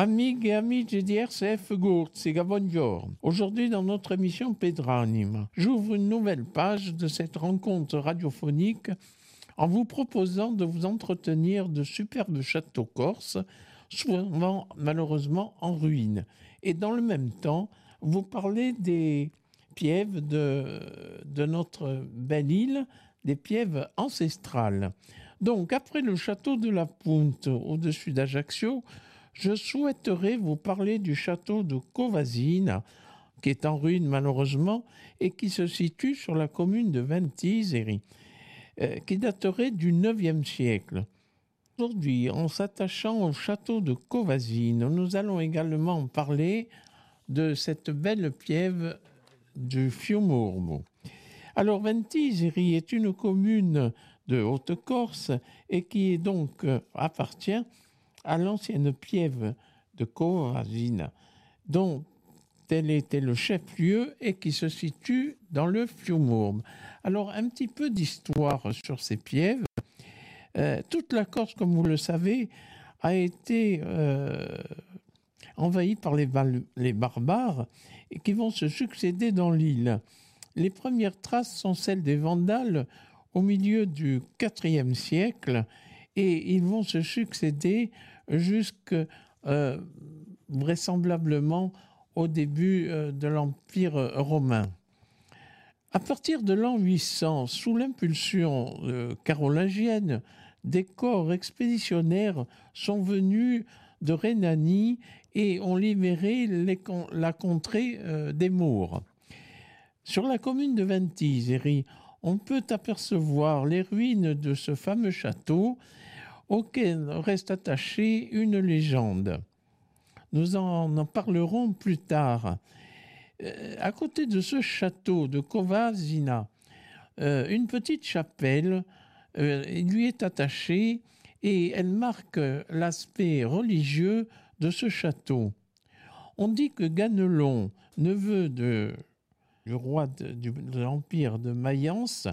Amigs et amis du DRCF c'est buongiorno. Aujourd'hui, dans notre émission Pedranime, j'ouvre une nouvelle page de cette rencontre radiophonique en vous proposant de vous entretenir de superbes châteaux corses, souvent malheureusement en ruine, et dans le même temps, vous parler des pièves de, de notre belle île, des pièves ancestrales. Donc, après le château de la Punte, au-dessus d'Ajaccio, je souhaiterais vous parler du château de Covasine, qui est en ruine malheureusement, et qui se situe sur la commune de Ventiseri, euh, qui daterait du IXe siècle. Aujourd'hui, en s'attachant au château de Covasine, nous allons également parler de cette belle piève du Fiumormo. Alors, Ventiseri est une commune de Haute-Corse et qui est donc euh, appartient à l'ancienne piève de Covasina, dont tel était le chef-lieu et qui se situe dans le Fiumorme. Alors, un petit peu d'histoire sur ces pièves. Euh, toute la Corse, comme vous le savez, a été euh, envahie par les, les, barbares et qui vont se succéder dans l'île. Les premières traces sont celles des Vandales au milieu du IVe siècle et ils vont se succéder jusque euh, vraisemblablement au début euh, de l'Empire romain. À partir de l'an 800, sous l'impulsion euh, carolingienne, des corps expéditionnaires sont venus de Rhénanie et ont libéré la contrée des Mours. Sur la commune de Ventiseri, on peut apercevoir les ruines de ce fameux château auquel reste attachée une légende. Nous en, parlerons plus tard. Euh, à côté de ce château de Kovazina, euh, une petite chapelle euh, lui est attachée et elle marque l'aspect religieux de ce château. On dit que Ganelon, neveu de, du roi de, l'empire de Mayence,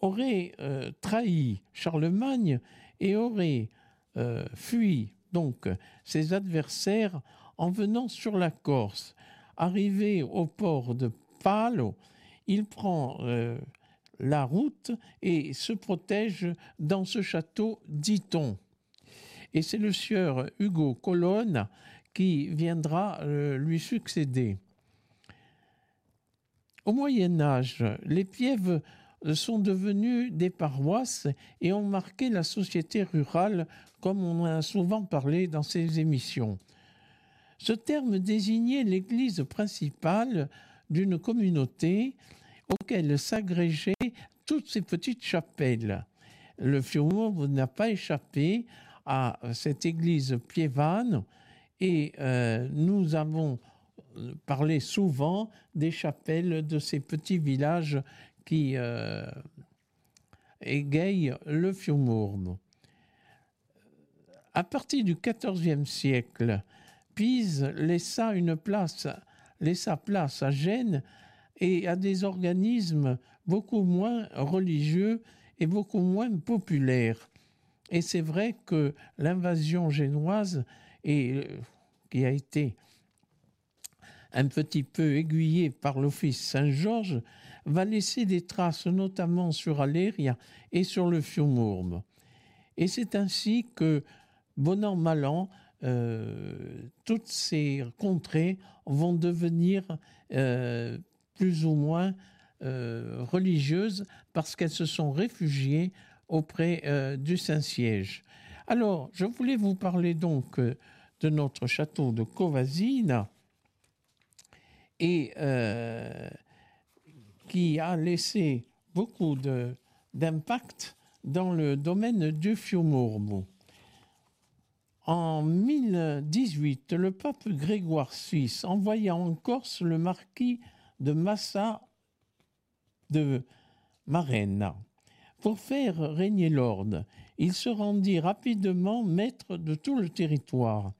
aurait trahi Charlemagne et aurait euh, fui donc ses adversaires en venant sur la Corse. Arrivé au port de Palo, il prend euh, la route et se protège dans ce château dit-on. Et c'est le sieur Hugo Colonne qui viendra euh, lui succéder. Au Moyen Âge, les pièves sont devenus des paroisses et ont marqué la société rurale comme on a souvent parlé dans ces émissions. Ce terme désignait l'église principale d'une communauté auquel s'agrégeaient toutes ces petites chapelles. Le Fiume n'a pas échappé à cette église piévane et euh, nous avons parlé souvent des chapelles de ces petits villages qui euh, égaye le Fiumormo. À partir du XIVe siècle, Pise laissa une place, laissa place à Gênes et à des organismes beaucoup moins religieux et beaucoup moins populaires. Et c'est vrai que l'invasion génoise, et, qui a été un petit peu aiguillée par l'Office Saint-Georges, va laisser des traces notamment sur Aléria et sur le Fiumurme. Et c'est ainsi que, bon an, mal an, euh, toutes ces contrées vont devenir euh, plus ou moins euh, religieuses parce qu'elles se sont réfugiées auprès du Saint-Siège. Alors, je voulais vous parler donc de notre château de Covasina et qui a laissé beaucoup d'impact dans le domaine du Fiumormo. En 1018, le pape Grégoire VI envoya en Corse le marquis de Massa de Marena pour faire régner l'ordre. Il se rendit rapidement maître de tout le territoire.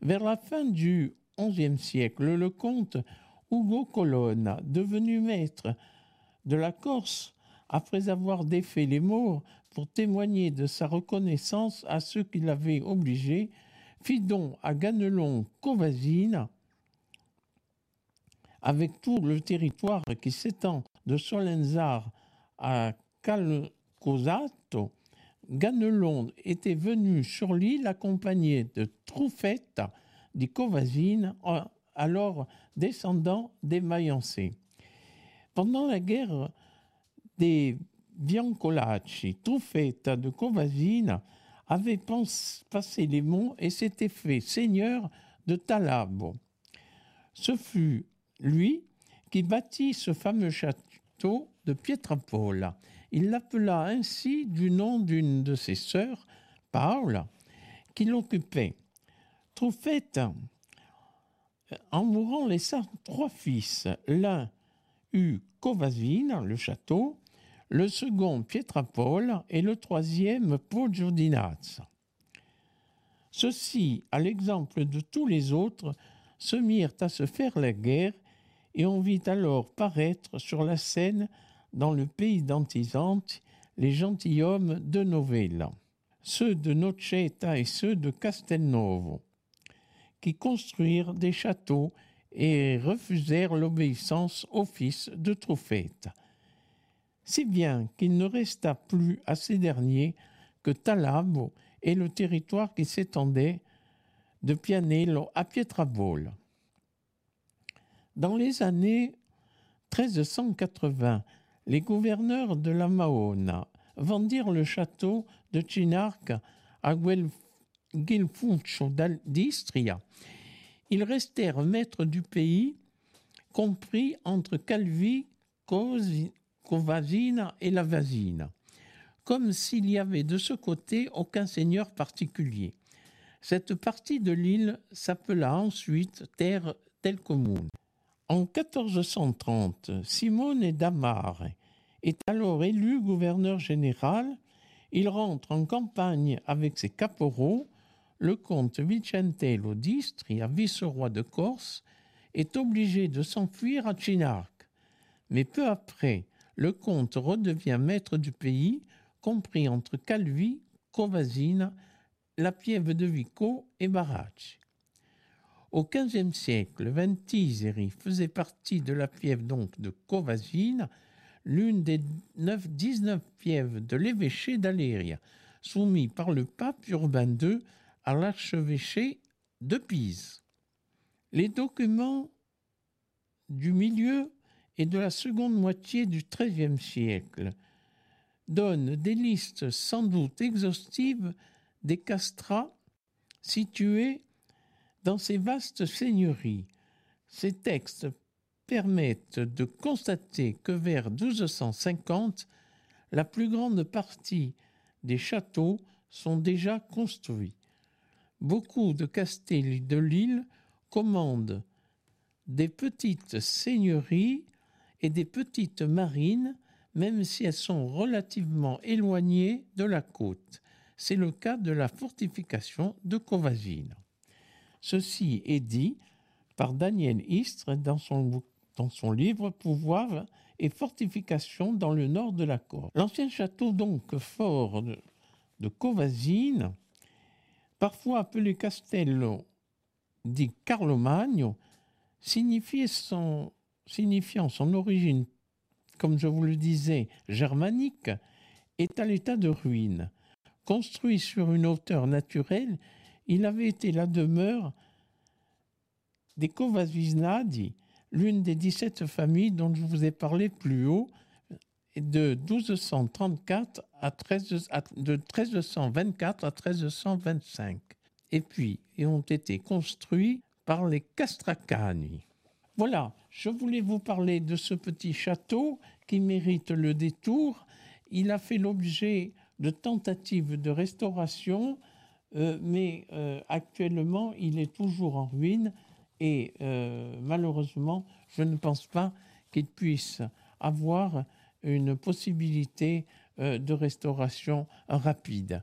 Vers la fin du XIe siècle, le comte Hugo Colonna, devenu maître de la Corse, après avoir défait les morts pour témoigner de sa reconnaissance à ceux qui l'avaient obligé, fit don à Ganelon Covasine, avec tout le territoire qui s'étend de Solenzar à Calcosato, Ganelon était venu sur l'île accompagné de Troufette di Covasine, alors descendant des Mayancés. Pendant la guerre des Biancolacci, Truffetta de Covasine avait passé les monts et s'était fait seigneur de Talabo. Ce fut lui qui bâtit ce fameux château de Pietrapola. Il l'appela ainsi du nom d'une de ses sœurs, Paola, qui l'occupait. Truffetta, en mourant, laissa trois fils. L'un eut Covasine, le château, le second Pietrapole et le troisième Poggio di Nazza. Ceux-ci, à l'exemple de tous les autres, se mirent à se faire la guerre et on vit alors paraître sur la scène, dans le pays d'Antisante, les gentilshommes de Novella, ceux de Noceta et ceux de Castelnovo, qui construirent des châteaux et refusèrent l'obéissance au fils de Truffetta si bien qu'il ne resta plus à ces derniers que Talabo et le territoire qui s'étendait de Pianello à Pietrabole. Dans les années 1380, les gouverneurs de la Mahona vendirent le château de Cinarca à Guilfuncio d'Istria. Ils restèrent maîtres du pays, compris entre Calvi, Covasina et la Vasina, comme s'il y avait de ce côté aucun seigneur particulier. Cette partie de l'île s'appela ensuite Terre del Comune. En 1430, Simone d'Amare est alors élu gouverneur général. Il rentre en campagne avec ses caporaux. Le comte Vicentello d'Istria, vice-roi de Corse, est obligé de s'enfuir à Chinarc. Mais peu après, le comte redevient maître du pays, compris entre Calvi, Covasina, la Piève de Vico et Baracci. Au XVe siècle, Ventiseri faisait partie de la piève donc de Covasina, l'une des 19 pièves de l'évêché d'Aléria, soumis par le pape Urbain II l'archevêché de Pise. Les documents du milieu et de la seconde moitié du XIIIe siècle, donne des listes sans doute exhaustives des castrats situés dans ces vastes seigneuries. Ces textes permettent de constater que vers 1250, la plus grande partie des châteaux sont déjà construits. Beaucoup de castelli de l'île commandent des petites seigneuries et des petites marines, même si elles sont relativement éloignées de la côte. C'est le cas de la fortification de Covasine. Ceci est dit par Daniel Istre dans son, livre Pouvoir et fortification dans le nord de la Corse. L'ancien château donc fort de, de parfois appelé Castello di Carlomagno, signifiant son origine, comme je vous le disais, germanique, est à l'état de ruine. Construit sur une hauteur naturelle, il avait été la demeure des Covasvinadi, l'une des 17 familles dont je vous ai parlé plus haut, de 1234 à 13, de 1324 à 1325. Et puis, ils ont été construits par les Castracani. Voilà, je voulais vous parler de ce petit château qui mérite le détour. Il a fait l'objet de tentatives de restauration, euh, mais euh, actuellement il est toujours en ruine et euh, malheureusement je ne pense pas qu'il puisse avoir une possibilité de restauration rapide.